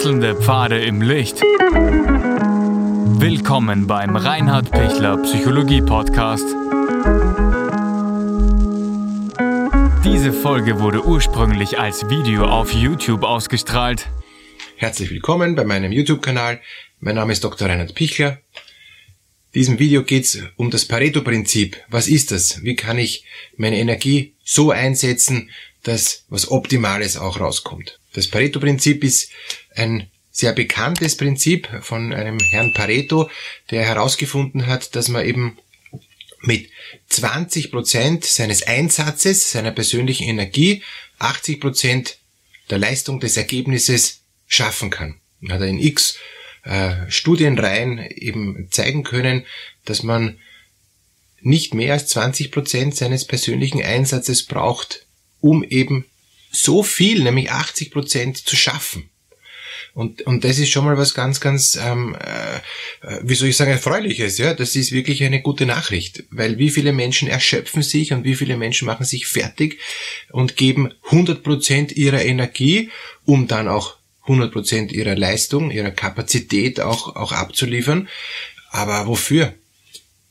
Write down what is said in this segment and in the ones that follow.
Wechselnde Pfade im Licht. Willkommen beim Reinhard Pichler Psychologie Podcast. Diese Folge wurde ursprünglich als Video auf YouTube ausgestrahlt. Herzlich willkommen bei meinem YouTube-Kanal. Mein Name ist Dr. Reinhard Pichler. In diesem Video geht es um das Pareto-Prinzip. Was ist das? Wie kann ich meine Energie so einsetzen, dass was Optimales auch rauskommt? Das Pareto-Prinzip ist ein sehr bekanntes Prinzip von einem Herrn Pareto, der herausgefunden hat, dass man eben mit 20 Prozent seines Einsatzes, seiner persönlichen Energie, 80 Prozent der Leistung des Ergebnisses schaffen kann. Man hat in x äh, Studienreihen eben zeigen können, dass man nicht mehr als 20 Prozent seines persönlichen Einsatzes braucht, um eben so viel, nämlich 80 Prozent, zu schaffen. Und, und das ist schon mal was ganz, ganz, ähm, äh, wie soll ich sagen, erfreuliches. Ja, das ist wirklich eine gute Nachricht, weil wie viele Menschen erschöpfen sich und wie viele Menschen machen sich fertig und geben 100 Prozent ihrer Energie, um dann auch 100 Prozent ihrer Leistung, ihrer Kapazität auch, auch abzuliefern. Aber wofür?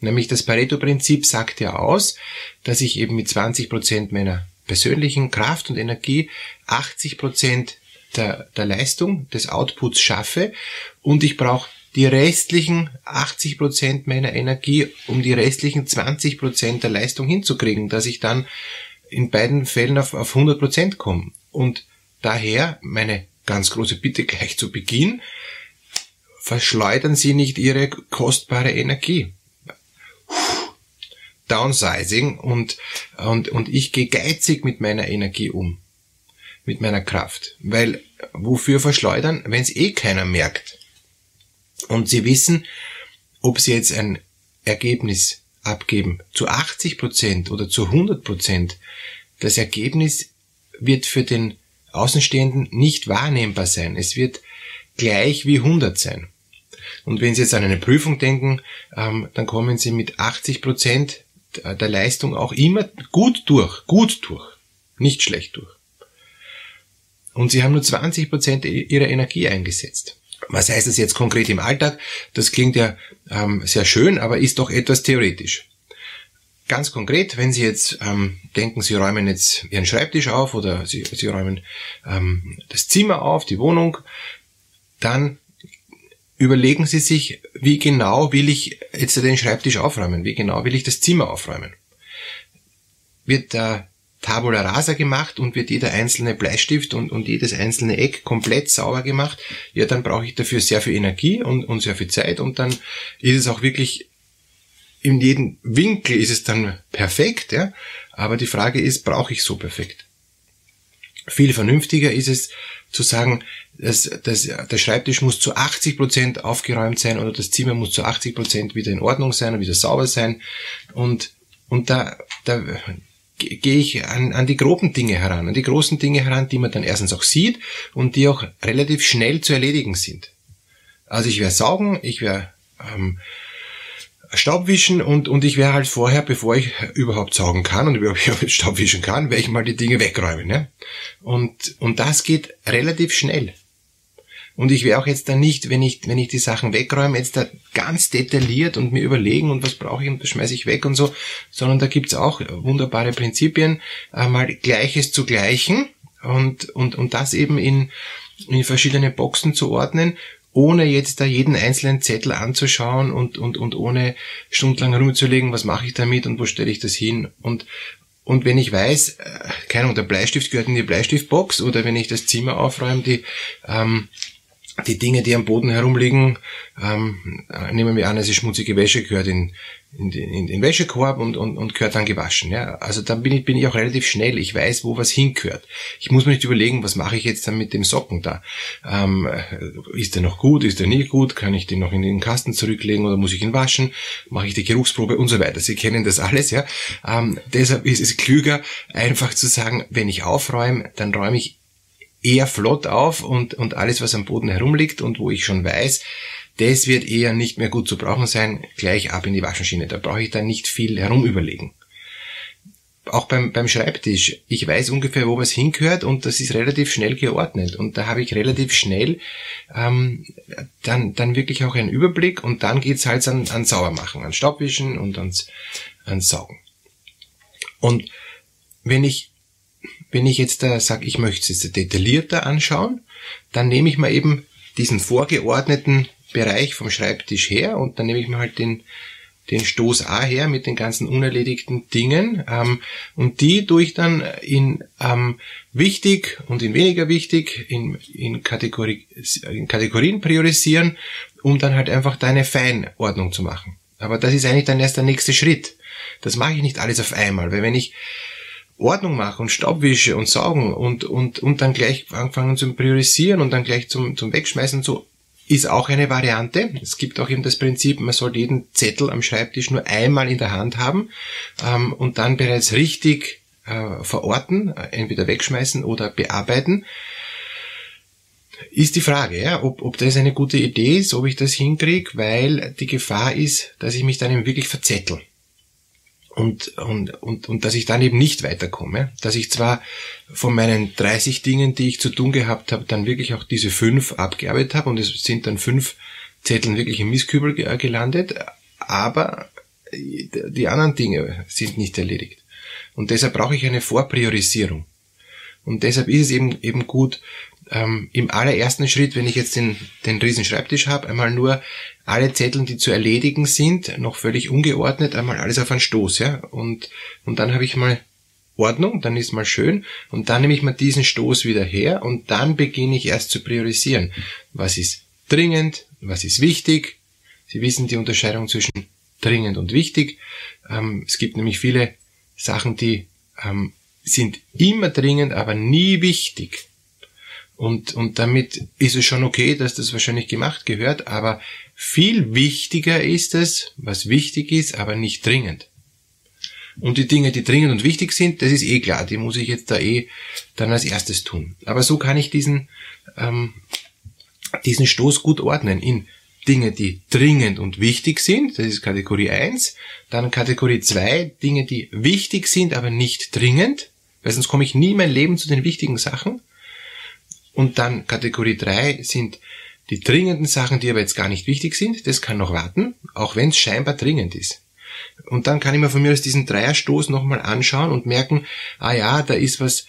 Nämlich das Pareto-Prinzip sagt ja aus, dass ich eben mit 20 Prozent meiner persönlichen Kraft und Energie 80 Prozent der, der Leistung, des Outputs schaffe und ich brauche die restlichen 80 Prozent meiner Energie, um die restlichen 20 Prozent der Leistung hinzukriegen, dass ich dann in beiden Fällen auf, auf 100 Prozent komme. Und daher meine ganz große Bitte gleich zu Beginn, verschleudern Sie nicht Ihre kostbare Energie. Downsizing und, und, und ich gehe geizig mit meiner Energie um. Mit meiner Kraft. Weil, wofür verschleudern, wenn es eh keiner merkt? Und Sie wissen, ob Sie jetzt ein Ergebnis abgeben zu 80 Prozent oder zu 100 Prozent, das Ergebnis wird für den Außenstehenden nicht wahrnehmbar sein. Es wird gleich wie 100 sein. Und wenn Sie jetzt an eine Prüfung denken, ähm, dann kommen Sie mit 80 Prozent der Leistung auch immer gut durch, gut durch, nicht schlecht durch. Und sie haben nur 20 Prozent ihrer Energie eingesetzt. Was heißt das jetzt konkret im Alltag? Das klingt ja ähm, sehr schön, aber ist doch etwas theoretisch. Ganz konkret, wenn Sie jetzt ähm, denken, Sie räumen jetzt Ihren Schreibtisch auf oder Sie, Sie räumen ähm, das Zimmer auf, die Wohnung, dann überlegen Sie sich, wie genau will ich jetzt den Schreibtisch aufräumen, wie genau will ich das Zimmer aufräumen. Wird der Tabula rasa gemacht und wird jeder einzelne Bleistift und, und jedes einzelne Eck komplett sauber gemacht, ja, dann brauche ich dafür sehr viel Energie und, und sehr viel Zeit und dann ist es auch wirklich in jedem Winkel ist es dann perfekt, ja. Aber die Frage ist, brauche ich so perfekt? Viel vernünftiger ist es zu sagen, dass, dass der Schreibtisch muss zu 80 Prozent aufgeräumt sein oder das Zimmer muss zu 80 Prozent wieder in Ordnung sein und wieder sauber sein. Und, und da, da gehe ich an, an die groben Dinge heran, an die großen Dinge heran, die man dann erstens auch sieht und die auch relativ schnell zu erledigen sind. Also ich werde saugen, ich werde ähm, Staubwischen und, und ich werde halt vorher, bevor ich überhaupt saugen kann und überhaupt Staubwischen kann, werde ich mal die Dinge wegräumen. Ja? Und, und das geht relativ schnell. Und ich werde auch jetzt da nicht, wenn ich, wenn ich die Sachen wegräume, jetzt da ganz detailliert und mir überlegen und was brauche ich und was schmeiße ich weg und so, sondern da gibt's auch wunderbare Prinzipien, einmal Gleiches zu gleichen und, und, und das eben in, in verschiedene Boxen zu ordnen ohne jetzt da jeden einzelnen Zettel anzuschauen und, und, und ohne stundenlang herumzulegen, was mache ich damit und wo stelle ich das hin. Und, und wenn ich weiß, äh, keine Ahnung, der Bleistift gehört in die Bleistiftbox oder wenn ich das Zimmer aufräume, die, ähm, die Dinge, die am Boden herumliegen, ähm, nehmen wir an, es ist schmutzige Wäsche, gehört in, in, in den Wäschekorb und, und, und gehört dann gewaschen. Ja? Also dann bin ich, bin ich auch relativ schnell. Ich weiß, wo was hingehört. Ich muss mir nicht überlegen, was mache ich jetzt dann mit dem Socken da. Ähm, ist der noch gut, ist der nie gut? Kann ich den noch in den Kasten zurücklegen oder muss ich ihn waschen? Mache ich die Geruchsprobe und so weiter. Sie kennen das alles. ja. Ähm, deshalb ist es klüger, einfach zu sagen, wenn ich aufräume, dann räume ich eher flott auf und, und alles, was am Boden herumliegt und wo ich schon weiß, das wird eher nicht mehr gut zu brauchen sein, gleich ab in die Waschmaschine. Da brauche ich dann nicht viel herumüberlegen. auch beim, beim Schreibtisch. Ich weiß ungefähr, wo was hingehört und das ist relativ schnell geordnet. Und da habe ich relativ schnell ähm, dann, dann wirklich auch einen Überblick und dann geht's halt an, an Saubermachen, an Staubwischen und ans, ans Saugen. Und wenn ich, wenn ich jetzt da sage, ich möchte es jetzt detaillierter anschauen, dann nehme ich mal eben diesen vorgeordneten Bereich vom Schreibtisch her und dann nehme ich mir halt den, den Stoß A her mit den ganzen unerledigten Dingen ähm, und die durch dann in ähm, wichtig und in weniger wichtig in, in, Kategorie, in Kategorien priorisieren, um dann halt einfach deine Feinordnung zu machen. Aber das ist eigentlich dann erst der nächste Schritt. Das mache ich nicht alles auf einmal, weil wenn ich Ordnung mache und Staubwische und Saugen und, und, und dann gleich anfangen zum Priorisieren und dann gleich zum, zum Wegschmeißen so, ist auch eine Variante. Es gibt auch eben das Prinzip, man soll jeden Zettel am Schreibtisch nur einmal in der Hand haben ähm, und dann bereits richtig äh, verorten, äh, entweder wegschmeißen oder bearbeiten. Ist die Frage, ja, ob, ob das eine gute Idee ist, ob ich das hinkriege, weil die Gefahr ist, dass ich mich dann eben wirklich verzettel und, und, und, und dass ich dann eben nicht weiterkomme. Dass ich zwar von meinen 30 Dingen, die ich zu tun gehabt habe, dann wirklich auch diese fünf abgearbeitet habe und es sind dann fünf Zetteln wirklich im Mistkübel gelandet, aber die anderen Dinge sind nicht erledigt. Und deshalb brauche ich eine Vorpriorisierung. Und deshalb ist es eben, eben gut, ähm, im allerersten Schritt, wenn ich jetzt den, den riesen Schreibtisch habe, einmal nur alle Zettel, die zu erledigen sind, noch völlig ungeordnet, einmal alles auf einen Stoß, ja. Und, und dann habe ich mal Ordnung, dann ist mal schön und dann nehme ich mal diesen Stoß wieder her und dann beginne ich erst zu priorisieren. Was ist dringend, was ist wichtig? Sie wissen die Unterscheidung zwischen dringend und wichtig. Ähm, es gibt nämlich viele Sachen, die ähm, sind immer dringend, aber nie wichtig. Und, und damit ist es schon okay, dass das wahrscheinlich gemacht gehört, aber viel wichtiger ist es, was wichtig ist, aber nicht dringend. Und die Dinge, die dringend und wichtig sind, das ist eh klar, die muss ich jetzt da eh dann als erstes tun. Aber so kann ich diesen, ähm, diesen Stoß gut ordnen in Dinge, die dringend und wichtig sind, das ist Kategorie 1, dann Kategorie 2, Dinge, die wichtig sind, aber nicht dringend, weil sonst komme ich nie in mein Leben zu den wichtigen Sachen. Und dann Kategorie 3 sind die dringenden Sachen, die aber jetzt gar nicht wichtig sind. Das kann noch warten, auch wenn es scheinbar dringend ist. Und dann kann ich mir von mir aus diesen Dreierstoß nochmal anschauen und merken, ah ja, da ist was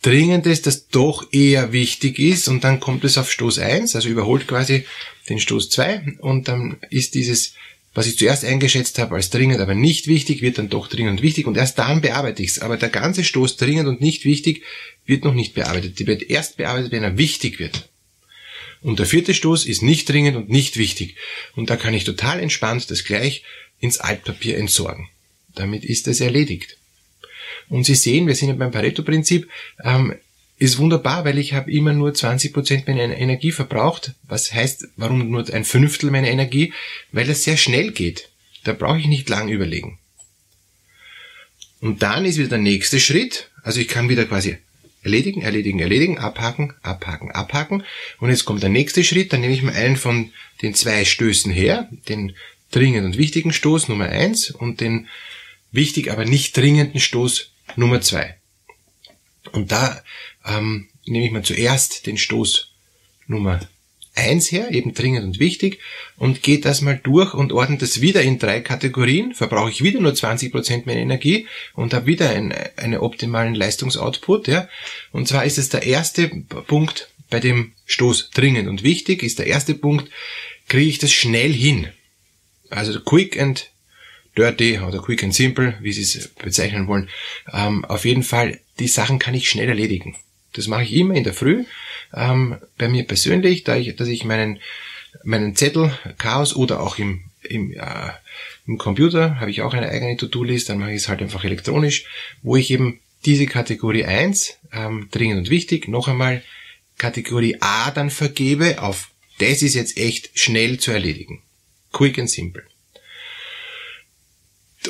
Dringendes, das doch eher wichtig ist und dann kommt es auf Stoß 1, also überholt quasi den Stoß 2 und dann ist dieses, was ich zuerst eingeschätzt habe als dringend, aber nicht wichtig, wird dann doch dringend und wichtig und erst dann bearbeite ich es. Aber der ganze Stoß dringend und nicht wichtig wird noch nicht bearbeitet. Die wird erst bearbeitet, wenn er wichtig wird. Und der vierte Stoß ist nicht dringend und nicht wichtig. Und da kann ich total entspannt das gleich ins Altpapier entsorgen. Damit ist es erledigt. Und Sie sehen, wir sind ja beim Pareto-Prinzip, ähm, ist wunderbar, weil ich habe immer nur 20% meiner Energie verbraucht. Was heißt, warum nur ein Fünftel meiner Energie? Weil das sehr schnell geht. Da brauche ich nicht lang überlegen. Und dann ist wieder der nächste Schritt. Also ich kann wieder quasi erledigen, erledigen, erledigen, abhaken, abhaken, abhaken. Und jetzt kommt der nächste Schritt, dann nehme ich mir einen von den zwei Stößen her, den dringend und wichtigen Stoß Nummer eins und den wichtig, aber nicht dringenden Stoß Nummer zwei. Und da ähm, nehme ich mir zuerst den Stoß Nummer eins her, eben dringend und wichtig, und geht das mal durch und ordnet das wieder in drei Kategorien, verbrauche ich wieder nur 20% meiner Energie und habe wieder einen, einen optimalen Leistungsoutput. Ja. Und zwar ist es der erste Punkt bei dem Stoß dringend und wichtig, ist der erste Punkt, kriege ich das schnell hin. Also quick and dirty oder quick and simple, wie Sie es bezeichnen wollen. Ähm, auf jeden Fall, die Sachen kann ich schnell erledigen. Das mache ich immer in der Früh ähm, bei mir persönlich, da ich, dass ich meinen, meinen Zettel, Chaos oder auch im, im, äh, im Computer habe ich auch eine eigene To-Do-List, dann mache ich es halt einfach elektronisch, wo ich eben diese Kategorie 1, ähm, dringend und wichtig, noch einmal Kategorie A dann vergebe auf das ist jetzt echt schnell zu erledigen. Quick and simple.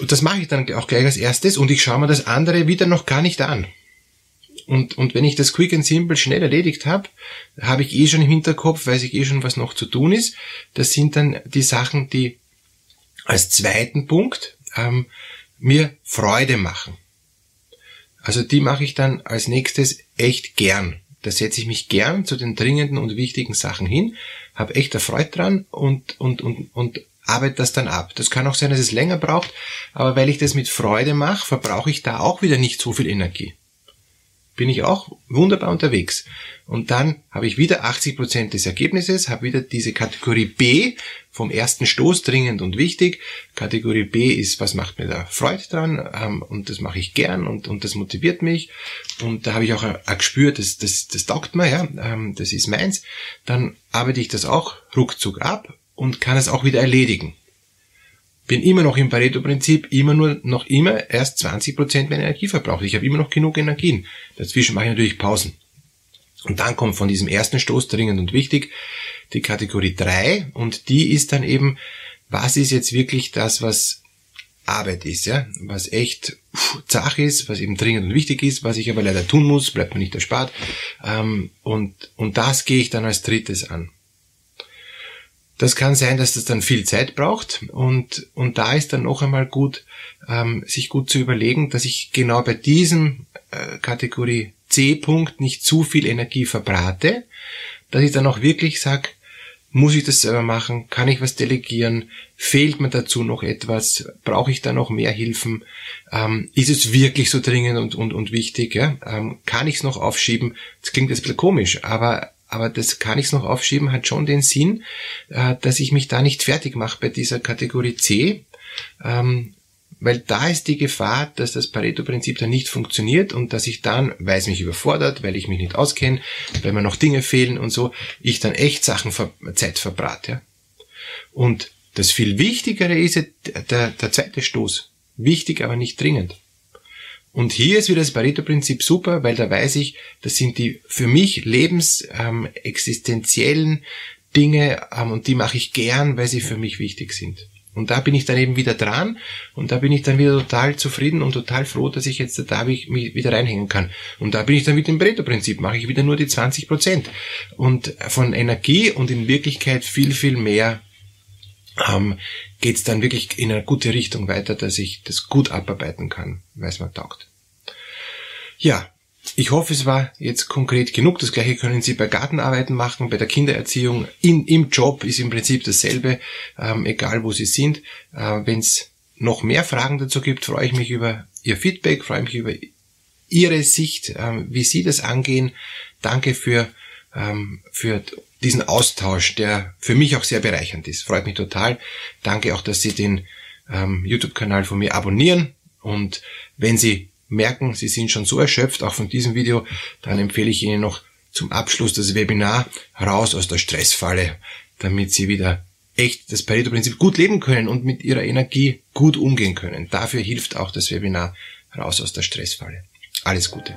Und das mache ich dann auch gleich als erstes und ich schaue mir das andere wieder noch gar nicht an. Und, und wenn ich das Quick and Simple schnell erledigt habe, habe ich eh schon im Hinterkopf, weiß ich eh schon, was noch zu tun ist. Das sind dann die Sachen, die als zweiten Punkt ähm, mir Freude machen. Also die mache ich dann als nächstes echt gern. Da setze ich mich gern zu den dringenden und wichtigen Sachen hin, habe echt Freude dran und, und, und, und arbeite das dann ab. Das kann auch sein, dass es länger braucht, aber weil ich das mit Freude mache, verbrauche ich da auch wieder nicht so viel Energie bin ich auch wunderbar unterwegs. Und dann habe ich wieder 80 Prozent des Ergebnisses, habe wieder diese Kategorie B vom ersten Stoß dringend und wichtig. Kategorie B ist, was macht mir da Freude dran ähm, und das mache ich gern und, und das motiviert mich. Und da habe ich auch ein, Gespür, das, das, das taugt mir, ja, ähm, das ist meins. Dann arbeite ich das auch ruckzuck ab und kann es auch wieder erledigen bin immer noch im Pareto-Prinzip, immer nur noch immer erst 20% meiner Energie verbraucht. Ich habe immer noch genug Energien. Dazwischen mache ich natürlich Pausen. Und dann kommt von diesem ersten Stoß dringend und wichtig die Kategorie 3 und die ist dann eben, was ist jetzt wirklich das, was Arbeit ist, ja, was echt zach ist, was eben dringend und wichtig ist, was ich aber leider tun muss, bleibt mir nicht erspart. Ähm, und, und das gehe ich dann als drittes an. Das kann sein, dass das dann viel Zeit braucht und, und da ist dann noch einmal gut, ähm, sich gut zu überlegen, dass ich genau bei diesem äh, Kategorie C-Punkt nicht zu viel Energie verbrate, dass ich dann auch wirklich sage, muss ich das selber machen? Kann ich was delegieren? Fehlt mir dazu noch etwas? Brauche ich da noch mehr Hilfen? Ähm, ist es wirklich so dringend und, und, und wichtig? Ja? Ähm, kann ich es noch aufschieben? Das klingt jetzt ein bisschen komisch, aber aber das kann ich noch aufschieben, hat schon den Sinn, äh, dass ich mich da nicht fertig mache bei dieser Kategorie C, ähm, weil da ist die Gefahr, dass das Pareto-Prinzip dann nicht funktioniert und dass ich dann, weil es mich überfordert, weil ich mich nicht auskenne, weil mir noch Dinge fehlen und so, ich dann echt Sachen ver Zeit verbrate. Ja? Und das viel Wichtigere ist der, der zweite Stoß. Wichtig, aber nicht dringend. Und hier ist wieder das Pareto-Prinzip super, weil da weiß ich, das sind die für mich lebensexistenziellen ähm, Dinge ähm, und die mache ich gern, weil sie für mich wichtig sind. Und da bin ich dann eben wieder dran und da bin ich dann wieder total zufrieden und total froh, dass ich jetzt da mich wieder reinhängen kann. Und da bin ich dann mit dem Pareto-Prinzip, mache ich wieder nur die 20 Prozent. Und von Energie und in Wirklichkeit viel, viel mehr ähm, geht es dann wirklich in eine gute Richtung weiter, dass ich das gut abarbeiten kann, weil es mir taugt. Ja, ich hoffe, es war jetzt konkret genug. Das gleiche können Sie bei Gartenarbeiten machen, bei der Kindererziehung. In, Im Job ist im Prinzip dasselbe, ähm, egal wo Sie sind. Äh, Wenn es noch mehr Fragen dazu gibt, freue ich mich über Ihr Feedback, freue mich über Ihre Sicht, ähm, wie Sie das angehen. Danke für, ähm, für diesen Austausch, der für mich auch sehr bereichernd ist. Freut mich total. Danke auch, dass Sie den ähm, YouTube-Kanal von mir abonnieren. Und wenn Sie merken, Sie sind schon so erschöpft, auch von diesem Video, dann empfehle ich Ihnen noch zum Abschluss das Webinar raus aus der Stressfalle, damit Sie wieder echt das Pareto-Prinzip gut leben können und mit Ihrer Energie gut umgehen können. Dafür hilft auch das Webinar raus aus der Stressfalle. Alles Gute.